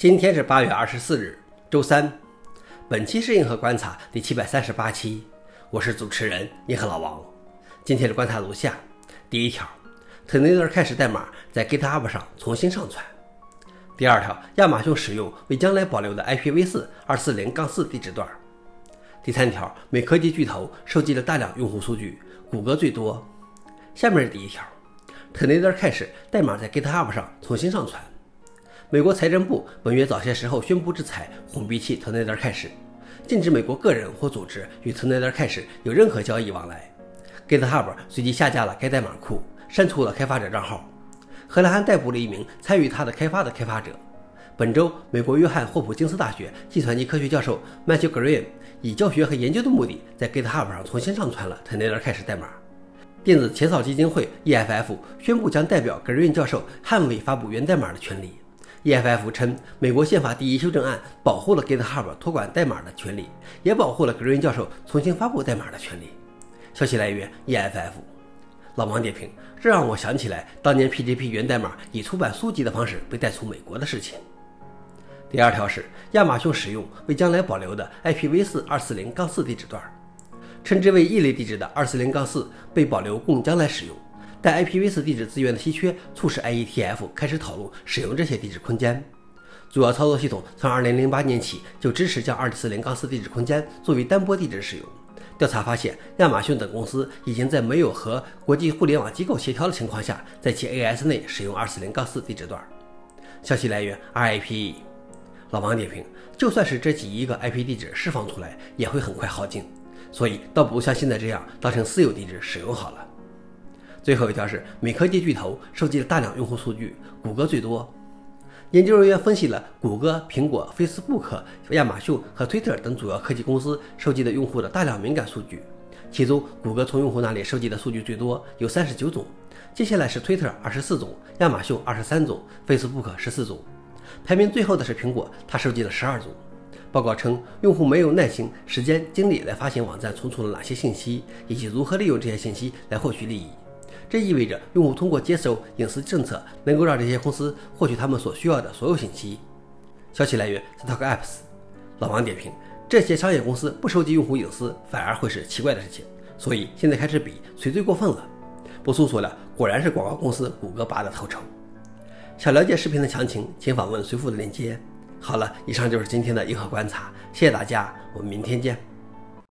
今天是八月二十四日，周三。本期是硬核观察第七百三十八期，我是主持人硬核老王。今天的观察如下：第一条，特内德开始代码在 GitHub 上重新上传；第二条，亚马逊使用为将来保留的 IPv4 二四零杠四地址段；第三条，美科技巨头收集了大量用户数据，谷歌最多。下面是第一条，特内德开始代码在 GitHub 上重新上传。美国财政部本月早些时候宣布制裁红鼻器特内德开始，禁止美国个人或组织与特内德开始有任何交易往来。GitHub 随即下架了该代码库，删除了开发者账号。荷兰还逮捕了一名参与它的开发的开发者。本周，美国约翰霍普金斯大学计算机科学教授 Matthew Green 以教学和研究的目的，在 GitHub 上重新上传了特内德开始代码。电子钱草基金会 EFF 宣布将代表 Green 教授捍卫发布源代码的权利。EFF 称，美国宪法第一修正案保护了 GitHub 托管代码的权利，也保护了 Green 教授重新发布代码的权利。消息来源：EFF。老王点评：这让我想起来当年 PGP 源代码以出版书籍的方式被带出美国的事情。第二条是亚马逊使用为将来保留的 IPv4 二四零杠四地址段，称之为异类地址的二四零杠四被保留供将来使用。但 IPv4 地址资源的稀缺，促使 IETF 开始讨论使用这些地址空间。主要操作系统从2008年起就支持将240-4地址空间作为单波地址使用。调查发现，亚马逊等公司已经在没有和国际互联网机构协调的情况下，在其 AS 内使用240-4地址段。消息来源：RIPE。老王点评：就算是这几亿个 IP 地址释放出来，也会很快耗尽，所以倒不如像现在这样当成私有地址使用好了。最后一条是，美科技巨头收集了大量用户数据，谷歌最多。研究人员分析了谷歌、苹果、Facebook、亚马逊和 Twitter 等主要科技公司收集的用户的大量敏感数据，其中谷歌从用户那里收集的数据最多，有三十九种，接下来是 Twitter 二十四种，亚马逊二十三种，Facebook 十四种，排名最后的是苹果，它收集了十二种。报告称，用户没有耐心、时间、精力来发现网站存储了哪些信息，以及如何利用这些信息来获取利益。这意味着用户通过接受隐私政策，能够让这些公司获取他们所需要的所有信息。消息来源：StockApps。老王点评：这些商业公司不收集用户隐私，反而会是奇怪的事情。所以现在开始比谁最过分了。不粗俗了，果然是广告公司谷歌拔的头筹。想了解视频的详情，请访问随附的链接。好了，以上就是今天的硬核观察，谢谢大家，我们明天见。